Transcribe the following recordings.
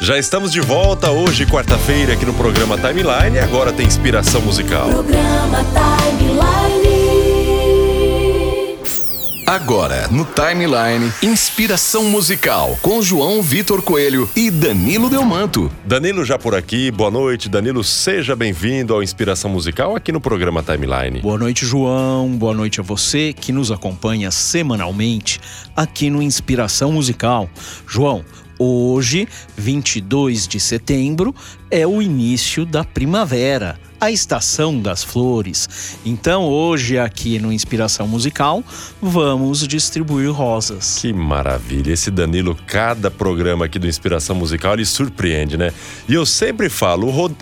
Já estamos de volta hoje, quarta-feira, aqui no programa Timeline e agora tem inspiração musical. Programa Timeline. Agora, no Timeline, inspiração musical com João Vitor Coelho e Danilo Delmanto. Danilo já por aqui, boa noite. Danilo, seja bem-vindo ao Inspiração Musical aqui no programa Timeline. Boa noite, João. Boa noite a você que nos acompanha semanalmente aqui no Inspiração Musical. João, Hoje, 22 de setembro, é o início da primavera, a estação das flores. Então, hoje, aqui no Inspiração Musical, vamos distribuir rosas. Que maravilha! Esse Danilo, cada programa aqui do Inspiração Musical, ele surpreende, né? E eu sempre falo, o Rod...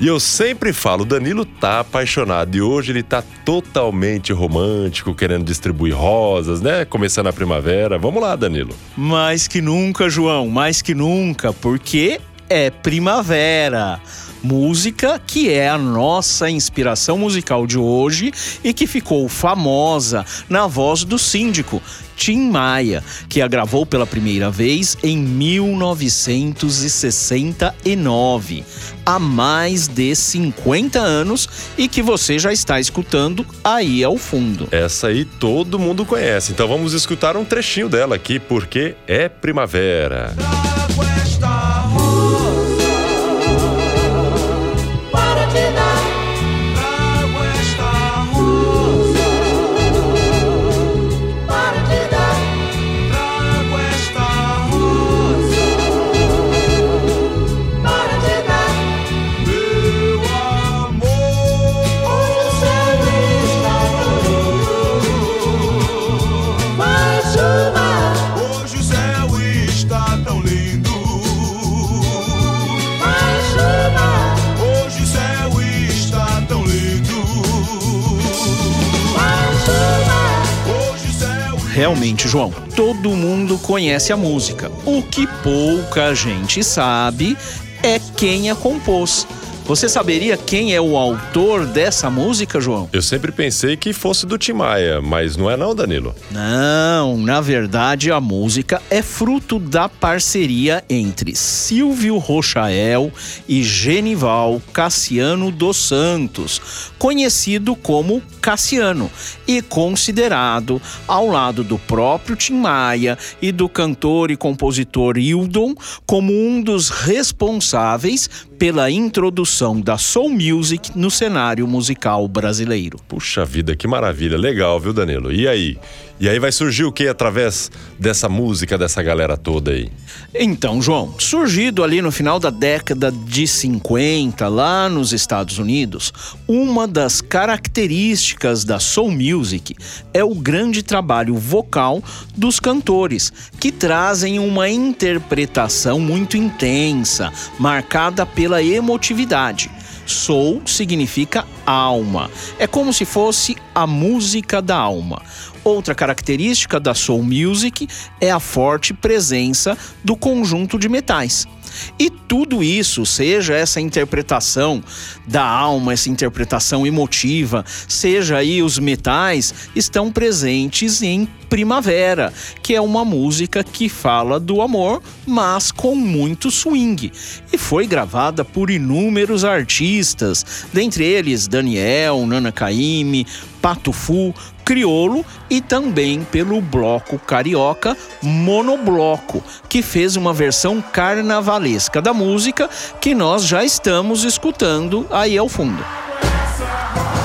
E eu sempre falo, Danilo tá apaixonado e hoje ele tá totalmente romântico, querendo distribuir rosas, né? Começando a primavera. Vamos lá, Danilo. Mais que nunca, João, mais que nunca, porque é primavera. Música que é a nossa inspiração musical de hoje e que ficou famosa na voz do síndico, Tim Maia, que a gravou pela primeira vez em 1969, há mais de 50 anos e que você já está escutando aí ao fundo. Essa aí todo mundo conhece, então vamos escutar um trechinho dela aqui, porque é primavera. Realmente, João, todo mundo conhece a música. O que pouca gente sabe é quem a compôs. Você saberia quem é o autor dessa música, João? Eu sempre pensei que fosse do Tim Maia, mas não é não, Danilo? Não, na verdade a música é fruto da parceria entre Silvio Rochael e Genival Cassiano dos Santos, conhecido como Cassiano e considerado, ao lado do próprio Tim Maia e do cantor e compositor Hildon, como um dos responsáveis pela introdução da soul music no cenário musical brasileiro. Puxa vida, que maravilha, legal, viu, Danilo? E aí? E aí vai surgir o que através dessa música dessa galera toda aí? Então, João, surgido ali no final da década de 50, lá nos Estados Unidos, uma das características da soul music é o grande trabalho vocal dos cantores, que trazem uma interpretação muito intensa, marcada pela emotividade. Soul significa alma. É como se fosse a música da alma. Outra característica da soul music é a forte presença do conjunto de metais. E tudo isso, seja essa interpretação da alma, essa interpretação emotiva, seja aí os metais, estão presentes em Primavera, que é uma música que fala do amor, mas com muito swing. E foi gravada por inúmeros artistas, dentre eles Daniel, Nana Caymmi, Pato Fu, Criolo e também pelo bloco carioca Monobloco, que fez uma versão carnavalesca da música que nós já estamos escutando aí ao fundo.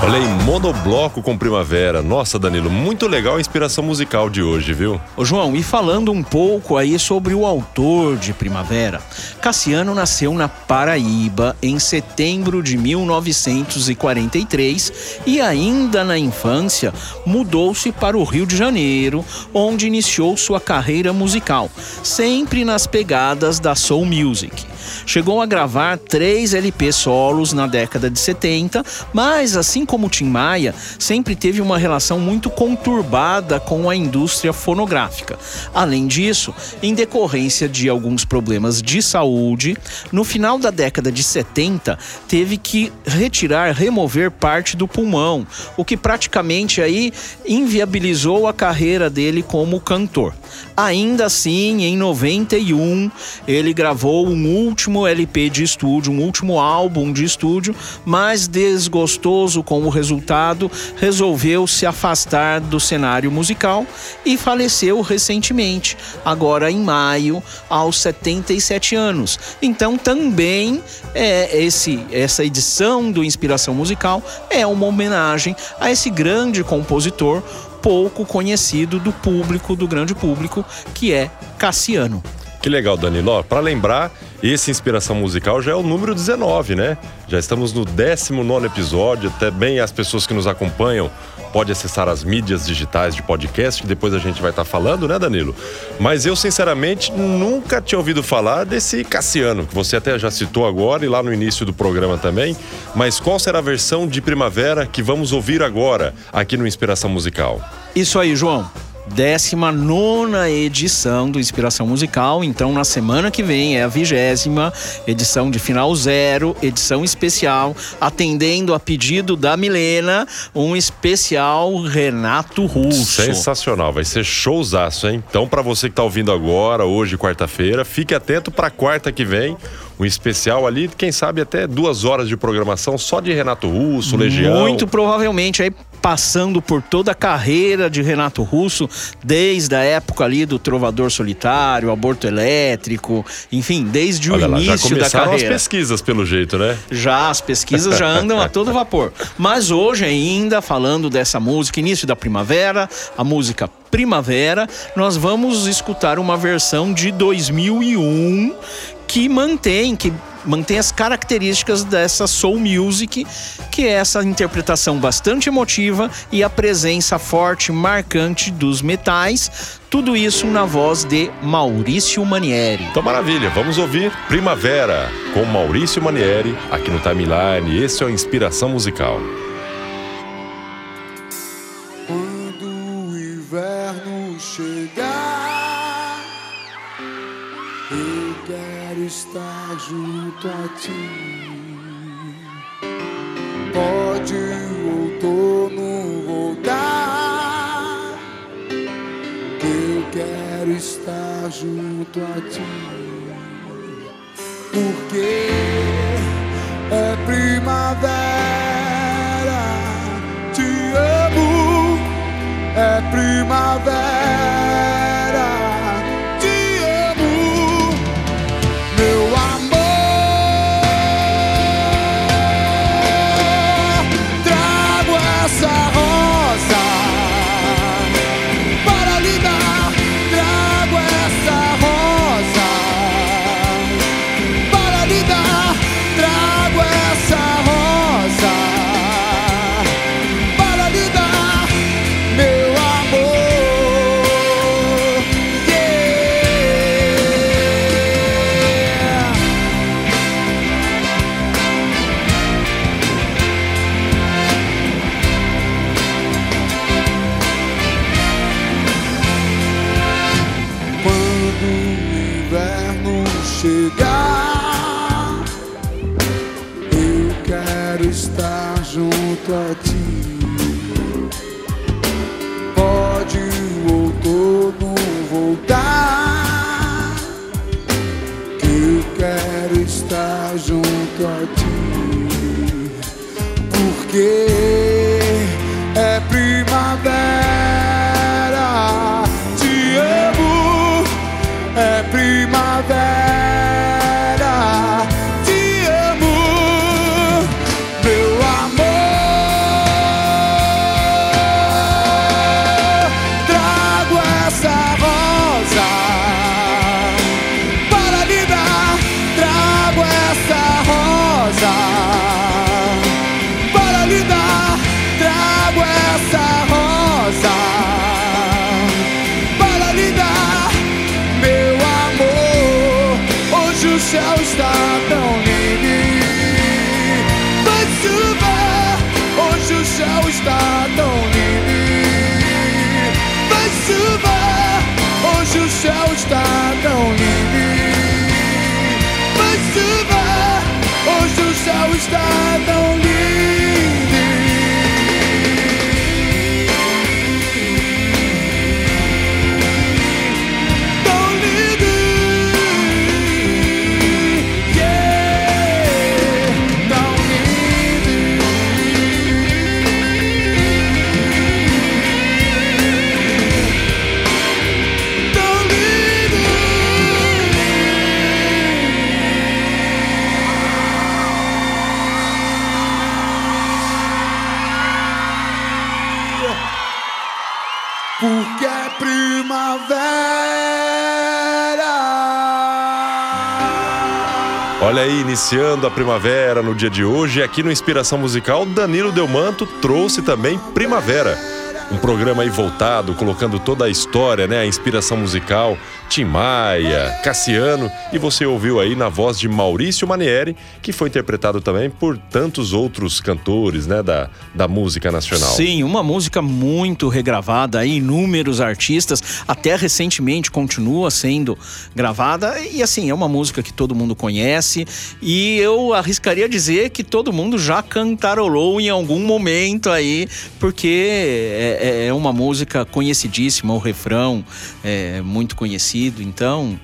Olha aí, monobloco com primavera. Nossa, Danilo, muito legal a inspiração musical de hoje, viu? Ô João, e falando um pouco aí sobre o autor de Primavera, Cassiano nasceu na Paraíba em setembro de 1943 e ainda na infância mudou-se para o Rio de Janeiro, onde iniciou sua carreira musical, sempre nas pegadas da soul music. Chegou a gravar três LP solos na década de 70, mas assim como Tim Maia, sempre teve uma relação muito conturbada com a indústria fonográfica. Além disso, em decorrência de alguns problemas de saúde, no final da década de 70, teve que retirar, remover parte do pulmão, o que praticamente aí inviabilizou a carreira dele como cantor. Ainda assim, em 91, ele gravou um último LP de estúdio, um último álbum de estúdio, mas desgostoso com o resultado, resolveu se afastar do cenário musical e faleceu recentemente, agora em maio, aos 77 anos. Então, também é esse essa edição do Inspiração Musical é uma homenagem a esse grande compositor pouco conhecido do público, do grande público, que é Cassiano. Que legal, Danilo. Para lembrar, esse Inspiração Musical já é o número 19, né? Já estamos no 19 episódio. Também as pessoas que nos acompanham podem acessar as mídias digitais de podcast, que depois a gente vai estar falando, né, Danilo? Mas eu, sinceramente, nunca tinha ouvido falar desse Cassiano, que você até já citou agora e lá no início do programa também. Mas qual será a versão de primavera que vamos ouvir agora aqui no Inspiração Musical? Isso aí, João. 19 edição do Inspiração Musical. Então, na semana que vem é a vigésima edição de final zero, edição especial, atendendo a pedido da Milena, um especial Renato Russo. Sensacional, vai ser showzaço, hein? Então, para você que tá ouvindo agora, hoje, quarta-feira, fique atento para quarta que vem um especial ali, quem sabe até duas horas de programação só de Renato Russo, Legião. Muito provavelmente aí passando por toda a carreira de Renato Russo, desde a época ali do Trovador Solitário, Aborto Elétrico, enfim, desde o Olha lá, já início da começaram as carreira. pesquisas, pelo jeito, né? Já, as pesquisas já andam a todo vapor. Mas hoje ainda, falando dessa música, início da primavera, a música Primavera, nós vamos escutar uma versão de 2001 que mantém, que mantém as características dessa soul music, que é essa interpretação bastante emotiva e a presença forte, marcante dos metais. Tudo isso na voz de Maurício Manieri. Então, maravilha, vamos ouvir Primavera com Maurício Manieri aqui no Timeline. Esse é o Inspiração Musical. Junto a ti. Pode o outono voltar, eu quero estar junto a ti. Porque é primavera, te amo é primavera. Junto a ti. Pode o outono voltar, que eu quero estar junto a ti. Porque céu está tão lindo. Vai chover, hoje o céu está. Tão iniciando a primavera no dia de hoje, aqui no Inspiração Musical, Danilo Delmanto trouxe também Primavera. Um programa aí voltado, colocando toda a história, né? A inspiração musical, Tim Maia, Cassiano, e você ouviu aí na voz de Maurício Manieri, que foi interpretado também por tantos outros cantores, né? Da, da música nacional. Sim, uma música muito regravada, inúmeros artistas, até recentemente continua sendo gravada. E assim, é uma música que todo mundo conhece. E eu arriscaria dizer que todo mundo já cantarolou em algum momento aí, porque é, é- é uma música conhecidíssima, o refrão é muito conhecido. Então,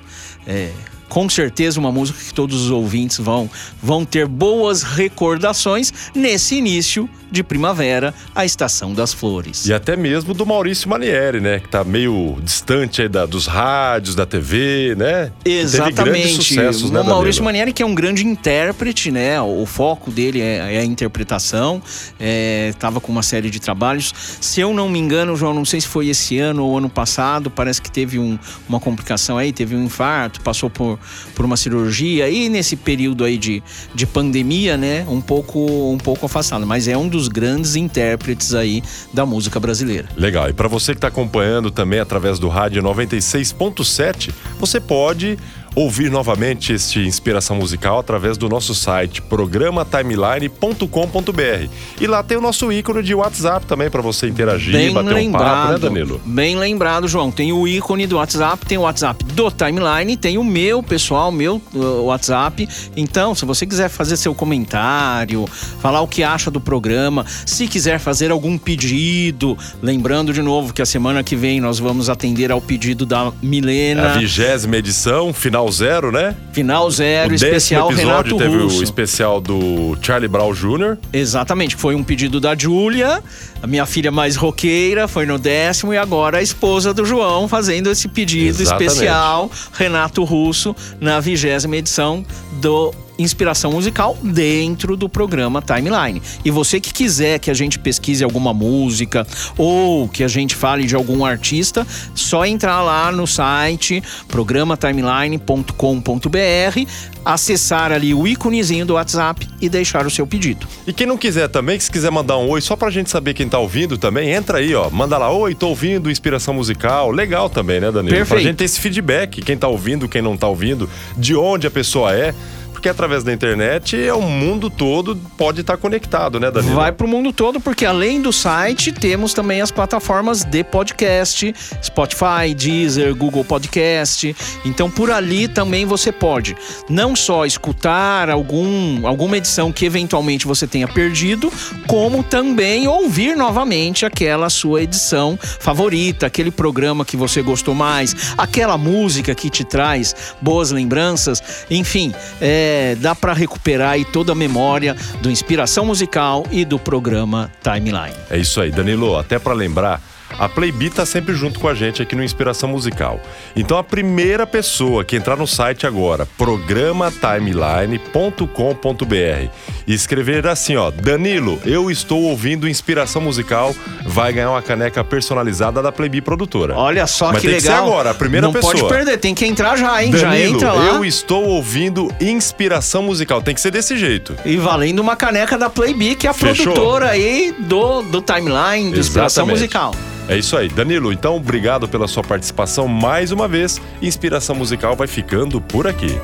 é, com certeza uma música que todos os ouvintes vão, vão ter boas recordações nesse início de primavera, a estação das flores. E até mesmo do Maurício Manieri, né? Que tá meio distante aí da, dos rádios, da TV, né? Exatamente. sucessos, né, o Maurício Danilo? Manieri, que é um grande intérprete, né? O foco dele é, é a interpretação. É, tava com uma série de trabalhos. Se eu não me engano, João, não sei se foi esse ano ou ano passado, parece que teve um- uma complicação aí, teve um infarto, passou por, por uma cirurgia. E nesse período aí de, de pandemia, né? Um pouco, um pouco afastado. Mas é um dos grandes intérpretes aí da música brasileira. Legal. E para você que está acompanhando também através do rádio 96.7, você pode ouvir novamente este Inspiração Musical através do nosso site programatimeline.com.br. E lá tem o nosso ícone de WhatsApp também para você interagir, Bem bater um papo, né, lembrado, Danilo? bem lembrado, João. Tem o ícone do WhatsApp, tem o WhatsApp do Timeline, tem o meu pessoal, meu uh, WhatsApp. Então, se você quiser fazer seu comentário, falar o que acha do programa, se quiser fazer algum pedido, lembrando de novo que a semana que vem nós vamos atender ao pedido da A Milena, vigésima edição, final zero, né? final zero, o décimo especial episódio Renato teve Russo. o especial do Charlie Brown Jr. Exatamente, foi um pedido da Júlia, a minha filha mais roqueira, foi no décimo, e agora a esposa do João fazendo esse pedido Exatamente. especial, Renato Russo, na vigésima edição do Inspiração Musical dentro do programa Timeline. E você que quiser que a gente pesquise alguma música ou que a gente fale de algum artista, só entrar lá no site programatimeline.com.br, acessar ali o íconezinho do WhatsApp e deixar o seu pedido. E quem não quiser também, que se quiser mandar um oi, só pra gente saber quem tá ouvindo também, entra aí, ó. Manda lá, oi, tô ouvindo Inspiração Musical. Legal também, né, Danilo? Pra Perfeito. gente ter esse feedback, quem tá ouvindo, quem não tá ouvindo, de onde a pessoa é. Porque através da internet, é o mundo todo pode estar conectado, né, Danilo? Vai pro mundo todo, porque além do site, temos também as plataformas de podcast, Spotify, Deezer, Google Podcast. Então por ali também você pode não só escutar algum, alguma edição que eventualmente você tenha perdido, como também ouvir novamente aquela sua edição favorita, aquele programa que você gostou mais, aquela música que te traz boas lembranças, enfim, é, dá para recuperar aí toda a memória do Inspiração Musical e do programa Timeline. É isso aí, Danilo. Até pra lembrar, a Playbee tá sempre junto com a gente aqui no Inspiração Musical. Então a primeira pessoa que entrar no site agora, programatimeline.com.br e escrever assim, ó, Danilo, eu estou ouvindo Inspiração Musical, vai ganhar uma caneca personalizada da Playbee Produtora. Olha só Mas que tem legal. que ser agora, a primeira Não pessoa. pode perder, tem que entrar já, hein? já Danilo, entra lá. eu estou ouvindo Inspiração Musical. Tem que ser desse jeito. E valendo uma caneca da Playbee, que é a Fechou? produtora aí do, do Timeline, do Inspiração Exatamente. Musical. É isso aí. Danilo, então obrigado pela sua participação mais uma vez. Inspiração Musical vai ficando por aqui.